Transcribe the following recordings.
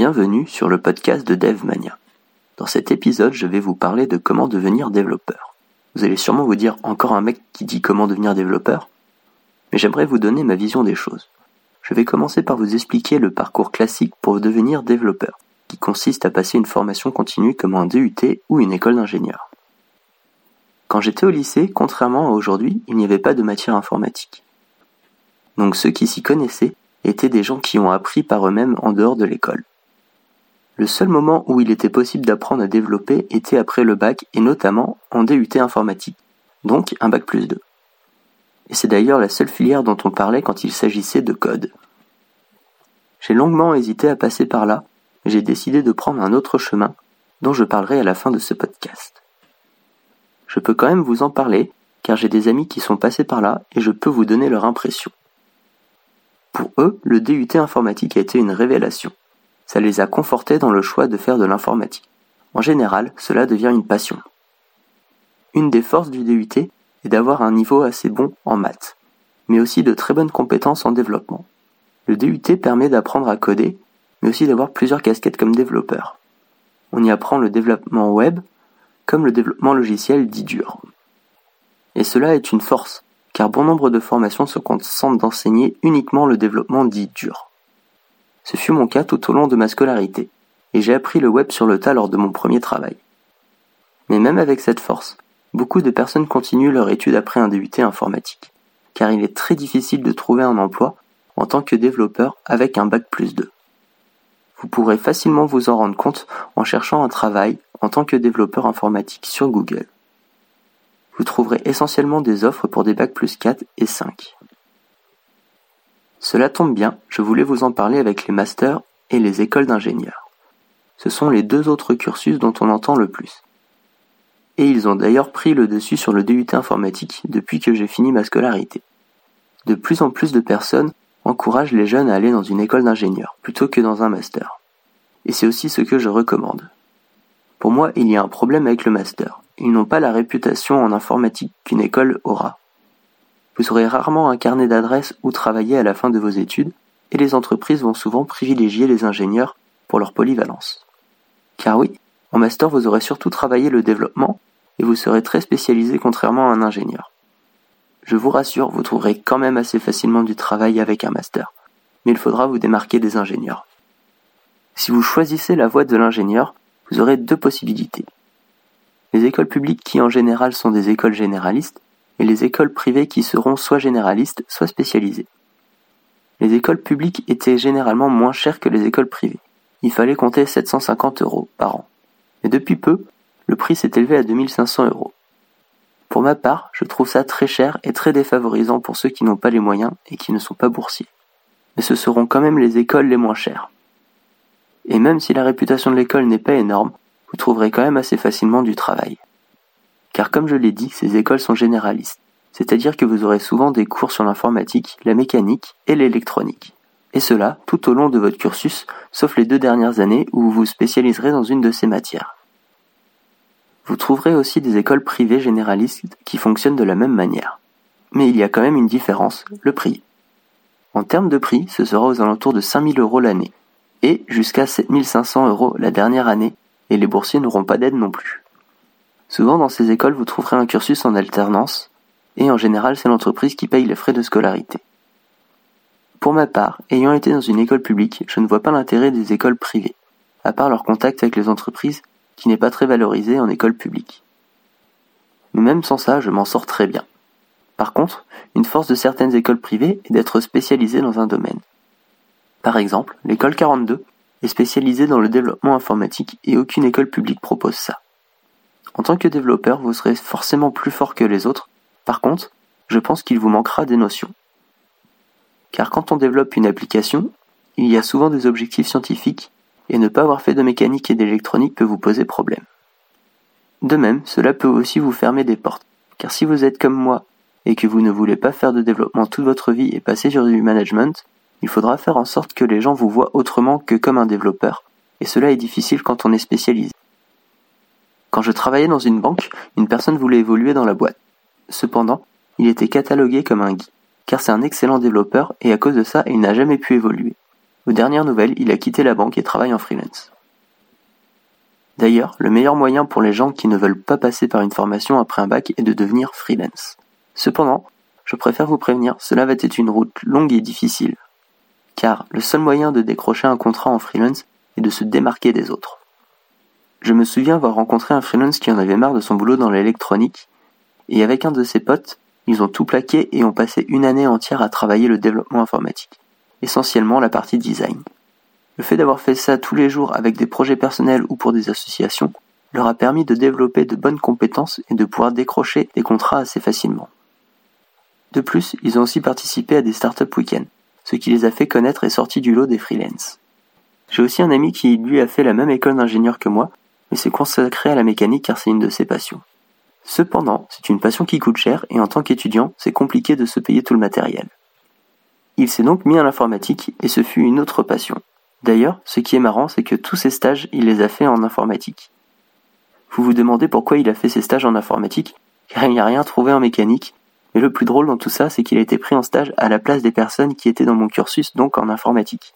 Bienvenue sur le podcast de DevMania. Dans cet épisode, je vais vous parler de comment devenir développeur. Vous allez sûrement vous dire encore un mec qui dit comment devenir développeur? Mais j'aimerais vous donner ma vision des choses. Je vais commencer par vous expliquer le parcours classique pour devenir développeur, qui consiste à passer une formation continue comme un DUT ou une école d'ingénieur. Quand j'étais au lycée, contrairement à aujourd'hui, il n'y avait pas de matière informatique. Donc ceux qui s'y connaissaient étaient des gens qui ont appris par eux-mêmes en dehors de l'école. Le seul moment où il était possible d'apprendre à développer était après le bac et notamment en DUT informatique, donc un bac plus 2. Et c'est d'ailleurs la seule filière dont on parlait quand il s'agissait de code. J'ai longuement hésité à passer par là, mais j'ai décidé de prendre un autre chemin, dont je parlerai à la fin de ce podcast. Je peux quand même vous en parler, car j'ai des amis qui sont passés par là et je peux vous donner leur impression. Pour eux, le DUT informatique a été une révélation ça les a confortés dans le choix de faire de l'informatique. En général, cela devient une passion. Une des forces du DUT est d'avoir un niveau assez bon en maths, mais aussi de très bonnes compétences en développement. Le DUT permet d'apprendre à coder, mais aussi d'avoir plusieurs casquettes comme développeur. On y apprend le développement web, comme le développement logiciel dit dur. Et cela est une force, car bon nombre de formations se concentrent d'enseigner uniquement le développement dit dur. Ce fut mon cas tout au long de ma scolarité, et j'ai appris le web sur le tas lors de mon premier travail. Mais même avec cette force, beaucoup de personnes continuent leur étude après un DUT informatique, car il est très difficile de trouver un emploi en tant que développeur avec un bac plus 2. Vous pourrez facilement vous en rendre compte en cherchant un travail en tant que développeur informatique sur Google. Vous trouverez essentiellement des offres pour des bacs plus 4 et 5. Cela tombe bien, je voulais vous en parler avec les masters et les écoles d'ingénieurs. Ce sont les deux autres cursus dont on entend le plus. Et ils ont d'ailleurs pris le dessus sur le DUT informatique depuis que j'ai fini ma scolarité. De plus en plus de personnes encouragent les jeunes à aller dans une école d'ingénieur plutôt que dans un master. Et c'est aussi ce que je recommande. Pour moi, il y a un problème avec le master. Ils n'ont pas la réputation en informatique qu'une école aura. Vous aurez rarement un carnet d'adresses où travailler à la fin de vos études, et les entreprises vont souvent privilégier les ingénieurs pour leur polyvalence. Car oui, en master vous aurez surtout travaillé le développement, et vous serez très spécialisé contrairement à un ingénieur. Je vous rassure, vous trouverez quand même assez facilement du travail avec un master, mais il faudra vous démarquer des ingénieurs. Si vous choisissez la voie de l'ingénieur, vous aurez deux possibilités. Les écoles publiques qui en général sont des écoles généralistes et les écoles privées qui seront soit généralistes, soit spécialisées. Les écoles publiques étaient généralement moins chères que les écoles privées. Il fallait compter 750 euros par an. Mais depuis peu, le prix s'est élevé à 2500 euros. Pour ma part, je trouve ça très cher et très défavorisant pour ceux qui n'ont pas les moyens et qui ne sont pas boursiers. Mais ce seront quand même les écoles les moins chères. Et même si la réputation de l'école n'est pas énorme, vous trouverez quand même assez facilement du travail. Car comme je l'ai dit, ces écoles sont généralistes, c'est-à-dire que vous aurez souvent des cours sur l'informatique, la mécanique et l'électronique. Et cela tout au long de votre cursus, sauf les deux dernières années où vous vous spécialiserez dans une de ces matières. Vous trouverez aussi des écoles privées généralistes qui fonctionnent de la même manière. Mais il y a quand même une différence, le prix. En termes de prix, ce sera aux alentours de 5000 euros l'année, et jusqu'à 7500 euros la dernière année, et les boursiers n'auront pas d'aide non plus. Souvent dans ces écoles vous trouverez un cursus en alternance, et en général c'est l'entreprise qui paye les frais de scolarité. Pour ma part, ayant été dans une école publique, je ne vois pas l'intérêt des écoles privées, à part leur contact avec les entreprises qui n'est pas très valorisé en école publique. Mais même sans ça, je m'en sors très bien. Par contre, une force de certaines écoles privées est d'être spécialisée dans un domaine. Par exemple, l'école 42 est spécialisée dans le développement informatique et aucune école publique propose ça. En tant que développeur, vous serez forcément plus fort que les autres. Par contre, je pense qu'il vous manquera des notions. Car quand on développe une application, il y a souvent des objectifs scientifiques et ne pas avoir fait de mécanique et d'électronique peut vous poser problème. De même, cela peut aussi vous fermer des portes, car si vous êtes comme moi et que vous ne voulez pas faire de développement toute votre vie et passer sur du management, il faudra faire en sorte que les gens vous voient autrement que comme un développeur, et cela est difficile quand on est spécialisé. Quand je travaillais dans une banque, une personne voulait évoluer dans la boîte. Cependant, il était catalogué comme un geek, car c'est un excellent développeur et à cause de ça, il n'a jamais pu évoluer. Aux dernières nouvelles, il a quitté la banque et travaille en freelance. D'ailleurs, le meilleur moyen pour les gens qui ne veulent pas passer par une formation après un bac est de devenir freelance. Cependant, je préfère vous prévenir, cela va être une route longue et difficile. Car le seul moyen de décrocher un contrat en freelance est de se démarquer des autres. Je me souviens avoir rencontré un freelance qui en avait marre de son boulot dans l'électronique, et avec un de ses potes, ils ont tout plaqué et ont passé une année entière à travailler le développement informatique, essentiellement la partie design. Le fait d'avoir fait ça tous les jours avec des projets personnels ou pour des associations leur a permis de développer de bonnes compétences et de pouvoir décrocher des contrats assez facilement. De plus, ils ont aussi participé à des startup week-ends, ce qui les a fait connaître et sortis du lot des freelance. J'ai aussi un ami qui lui a fait la même école d'ingénieur que moi mais s'est consacré à la mécanique car c'est une de ses passions. Cependant, c'est une passion qui coûte cher et en tant qu'étudiant, c'est compliqué de se payer tout le matériel. Il s'est donc mis à l'informatique et ce fut une autre passion. D'ailleurs, ce qui est marrant, c'est que tous ses stages, il les a fait en informatique. Vous vous demandez pourquoi il a fait ses stages en informatique, car il n'y a rien trouvé en mécanique, mais le plus drôle dans tout ça, c'est qu'il a été pris en stage à la place des personnes qui étaient dans mon cursus, donc en informatique.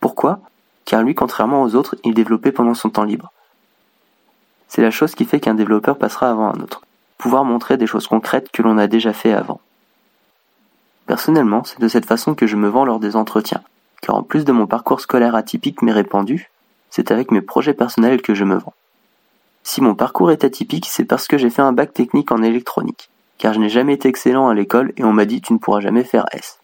Pourquoi? Car lui, contrairement aux autres, il développait pendant son temps libre. C'est la chose qui fait qu'un développeur passera avant un autre. Pouvoir montrer des choses concrètes que l'on a déjà fait avant. Personnellement, c'est de cette façon que je me vends lors des entretiens, car en plus de mon parcours scolaire atypique mais répandu, c'est avec mes projets personnels que je me vends. Si mon parcours est atypique, c'est parce que j'ai fait un bac technique en électronique, car je n'ai jamais été excellent à l'école et on m'a dit tu ne pourras jamais faire S.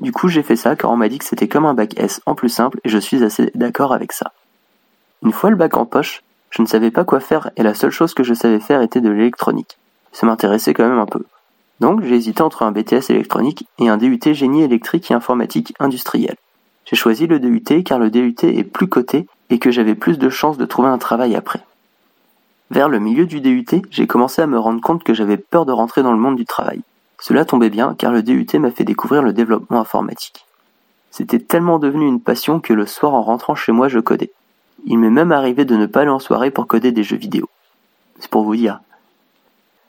Du coup, j'ai fait ça car on m'a dit que c'était comme un bac S en plus simple et je suis assez d'accord avec ça. Une fois le bac en poche, je ne savais pas quoi faire et la seule chose que je savais faire était de l'électronique. Ça m'intéressait quand même un peu. Donc j'ai hésité entre un BTS électronique et un DUT génie électrique et informatique industriel. J'ai choisi le DUT car le DUT est plus coté et que j'avais plus de chances de trouver un travail après. Vers le milieu du DUT, j'ai commencé à me rendre compte que j'avais peur de rentrer dans le monde du travail. Cela tombait bien car le DUT m'a fait découvrir le développement informatique. C'était tellement devenu une passion que le soir en rentrant chez moi je codais. Il m'est même arrivé de ne pas aller en soirée pour coder des jeux vidéo. C'est pour vous dire.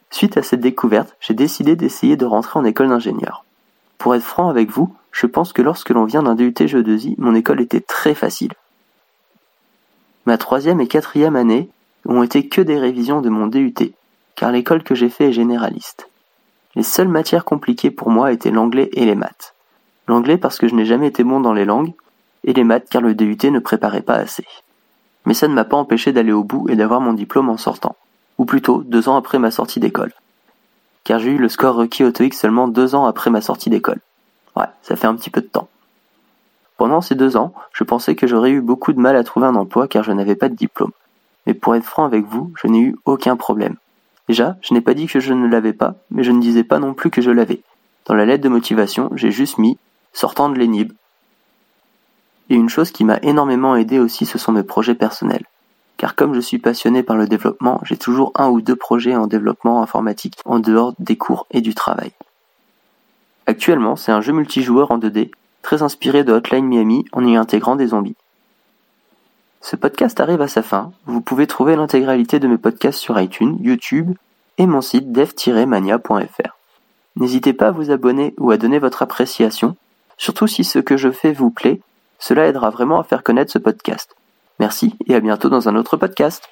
Suite à cette découverte, j'ai décidé d'essayer de rentrer en école d'ingénieur. Pour être franc avec vous, je pense que lorsque l'on vient d'un DUT jeu 2 mon école était très facile. Ma troisième et quatrième année ont été que des révisions de mon DUT, car l'école que j'ai fait est généraliste. Les seules matières compliquées pour moi étaient l'anglais et les maths. L'anglais parce que je n'ai jamais été bon dans les langues, et les maths car le DUT ne préparait pas assez mais ça ne m'a pas empêché d'aller au bout et d'avoir mon diplôme en sortant, ou plutôt deux ans après ma sortie d'école. Car j'ai eu le score requis au TOEIC seulement deux ans après ma sortie d'école. Ouais, ça fait un petit peu de temps. Pendant ces deux ans, je pensais que j'aurais eu beaucoup de mal à trouver un emploi car je n'avais pas de diplôme. Mais pour être franc avec vous, je n'ai eu aucun problème. Déjà, je n'ai pas dit que je ne l'avais pas, mais je ne disais pas non plus que je l'avais. Dans la lettre de motivation, j'ai juste mis sortant de l'ENIB et une chose qui m'a énormément aidé aussi, ce sont mes projets personnels. Car comme je suis passionné par le développement, j'ai toujours un ou deux projets en développement informatique en dehors des cours et du travail. Actuellement, c'est un jeu multijoueur en 2D, très inspiré de Hotline Miami en y intégrant des zombies. Ce podcast arrive à sa fin. Vous pouvez trouver l'intégralité de mes podcasts sur iTunes, YouTube et mon site dev-mania.fr. N'hésitez pas à vous abonner ou à donner votre appréciation, surtout si ce que je fais vous plaît cela aidera vraiment à faire connaître ce podcast. Merci et à bientôt dans un autre podcast.